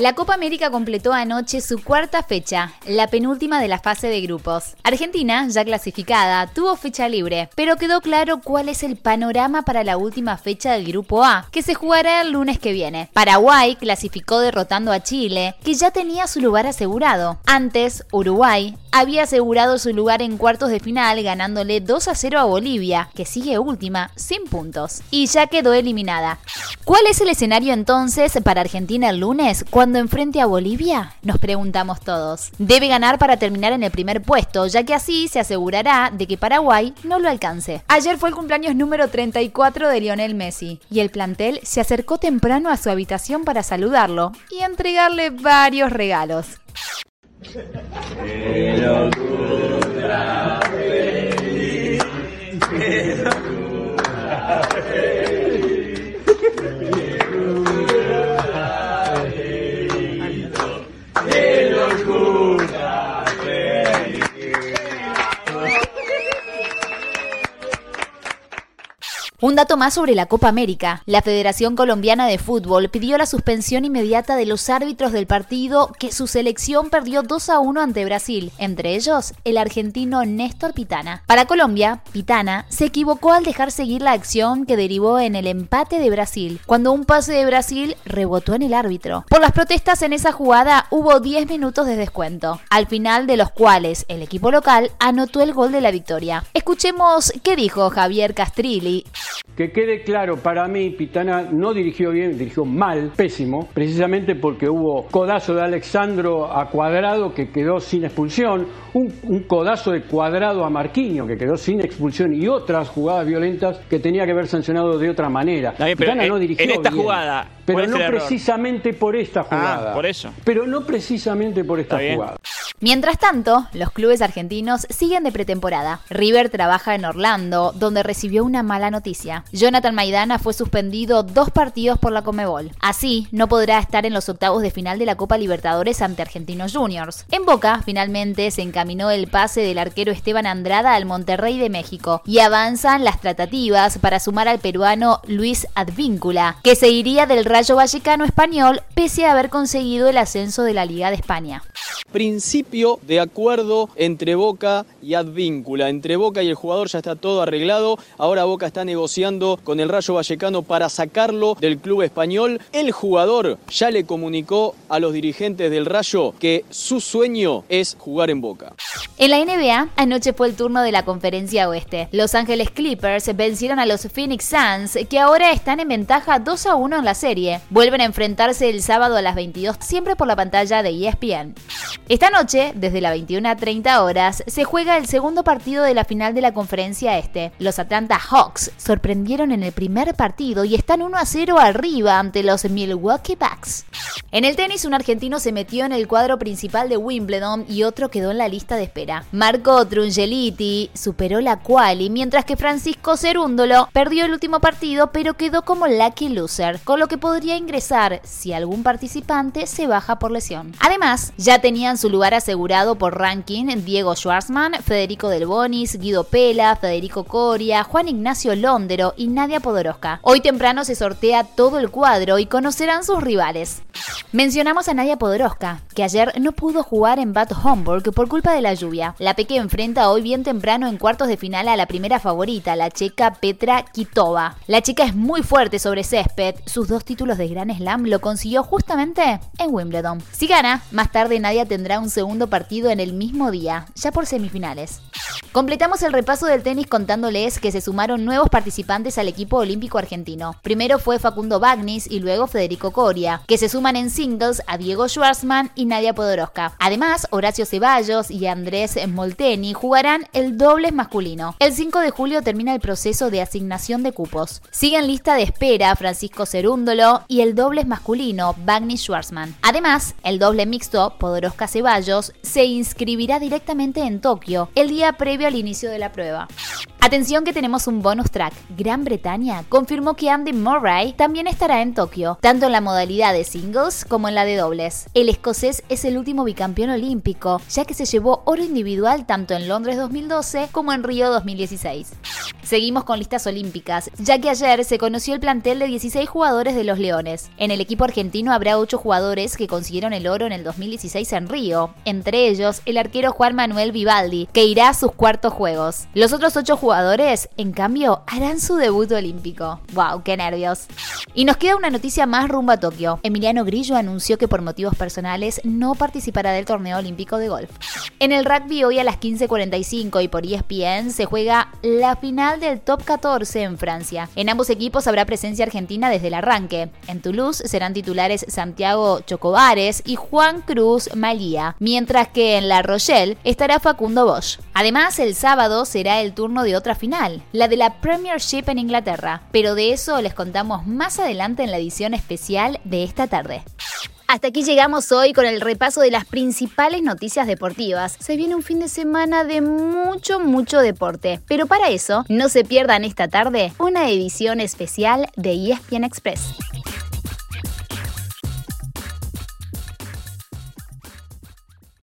La Copa América completó anoche su cuarta fecha, la penúltima de la fase de grupos. Argentina, ya clasificada, tuvo fecha libre, pero quedó claro cuál es el panorama para la última fecha del Grupo A, que se jugará el lunes que viene. Paraguay clasificó derrotando a Chile, que ya tenía su lugar asegurado. Antes, Uruguay había asegurado su lugar en cuartos de final ganándole 2 a 0 a Bolivia, que sigue última, sin puntos, y ya quedó eliminada. ¿Cuál es el escenario entonces para Argentina el lunes cuando enfrente a Bolivia? Nos preguntamos todos. Debe ganar para terminar en el primer puesto, ya que así se asegurará de que Paraguay no lo alcance. Ayer fue el cumpleaños número 34 de Lionel Messi, y el plantel se acercó temprano a su habitación para saludarlo y entregarle varios regalos. Un dato más sobre la Copa América. La Federación Colombiana de Fútbol pidió la suspensión inmediata de los árbitros del partido que su selección perdió 2 a 1 ante Brasil, entre ellos el argentino Néstor Pitana. Para Colombia, Pitana se equivocó al dejar seguir la acción que derivó en el empate de Brasil, cuando un pase de Brasil rebotó en el árbitro. Por las protestas en esa jugada hubo 10 minutos de descuento, al final de los cuales el equipo local anotó el gol de la victoria. Escuchemos qué dijo Javier Castrilli. Que quede claro, para mí Pitana no dirigió bien, dirigió mal, pésimo, precisamente porque hubo codazo de Alexandro a Cuadrado que quedó sin expulsión, un, codazo de Cuadrado a Marquinho que quedó sin expulsión y otras jugadas violentas que tenía que haber sancionado de otra manera. Pitana no dirigió en esta jugada, pero no precisamente por esta ah, jugada. por eso. Pero no precisamente por esta jugada. Mientras tanto, los clubes argentinos siguen de pretemporada. River trabaja en Orlando, donde recibió una mala noticia. Jonathan Maidana fue suspendido dos partidos por la Comebol. Así, no podrá estar en los octavos de final de la Copa Libertadores ante Argentinos Juniors. En Boca, finalmente se encaminó el pase del arquero Esteban Andrada al Monterrey de México y avanzan las tratativas para sumar al peruano Luis Advíncula, que se iría del Rayo Vallecano español pese a haber conseguido el ascenso de la Liga de España de acuerdo entre Boca y Advíncula. Entre Boca y el jugador ya está todo arreglado. Ahora Boca está negociando con el Rayo Vallecano para sacarlo del club español. El jugador ya le comunicó a los dirigentes del Rayo que su sueño es jugar en Boca. En la NBA, anoche fue el turno de la conferencia oeste. Los Ángeles Clippers vencieron a los Phoenix Suns, que ahora están en ventaja 2 a 1 en la serie. Vuelven a enfrentarse el sábado a las 22, siempre por la pantalla de ESPN. Esta noche, desde las 21.30 horas, se juega el segundo partido de la final de la conferencia este. Los Atlanta Hawks sorprendieron en el primer partido y están 1 a 0 arriba ante los Milwaukee Bucks. En el tenis, un argentino se metió en el cuadro principal de Wimbledon y otro quedó en la lista de espera. Marco Trungeliti superó la quali, mientras que Francisco Cerúndolo perdió el último partido pero quedó como lucky loser, con lo que podría ingresar si algún participante se baja por lesión. Además, ya tenían su lugar asegurado por ranking Diego Schwarzman, Federico Del Bonis, Guido Pela, Federico Coria, Juan Ignacio Londero y Nadia Podoroska. Hoy temprano se sortea todo el cuadro y conocerán sus rivales. Mencionamos a Nadia Podoroska, que ayer no pudo jugar en Bad Homburg por culpa de la lluvia. La Peque enfrenta hoy bien temprano en cuartos de final a la primera favorita, la checa Petra Kitova. La chica es muy fuerte sobre césped, sus dos títulos de Gran Slam lo consiguió justamente en Wimbledon. Si gana, más tarde Nadia tendrá un segundo partido en el mismo día, ya por semifinales. Completamos el repaso del tenis contándoles que se sumaron nuevos participantes al equipo olímpico argentino. Primero fue Facundo Bagnis y luego Federico Coria, que se suman en singles a Diego Schwarzman y Nadia Podoroska. Además, Horacio Ceballos y Andrés Molteni jugarán el dobles masculino. El 5 de julio termina el proceso de asignación de cupos. Siguen lista de espera Francisco Cerúndolo y el dobles masculino Bagnis Schwarzman. Además, el doble mixto Podoroska Ceballos se inscribirá directamente en Tokio el día previo al inicio de la prueba. Atención que tenemos un bonus track. Gran Bretaña confirmó que Andy Murray también estará en Tokio, tanto en la modalidad de singles como en la de dobles. El escocés es el último bicampeón olímpico, ya que se llevó oro individual tanto en Londres 2012 como en Río 2016. Seguimos con listas olímpicas, ya que ayer se conoció el plantel de 16 jugadores de los Leones. En el equipo argentino habrá 8 jugadores que consiguieron el oro en el 2016 en Río, entre ellos el arquero Juan Manuel Vivaldi, que irá a sus cuartos juegos. Los otros 8 jugadores en cambio, harán su debut olímpico. ¡Wow! ¡Qué nervios! Y nos queda una noticia más rumbo a Tokio. Emiliano Grillo anunció que por motivos personales no participará del torneo olímpico de golf. En el rugby hoy a las 15.45 y por ESPN se juega la final del Top 14 en Francia. En ambos equipos habrá presencia argentina desde el arranque. En Toulouse serán titulares Santiago Chocobares y Juan Cruz Malía, mientras que en La Rochelle estará Facundo Bosch. Además, el sábado será el turno de otra final, la de la Premiership en Inglaterra, pero de eso les contamos más adelante en la edición especial de esta tarde. Hasta aquí llegamos hoy con el repaso de las principales noticias deportivas. Se viene un fin de semana de mucho, mucho deporte. Pero para eso, no se pierdan esta tarde una edición especial de ESPN Express.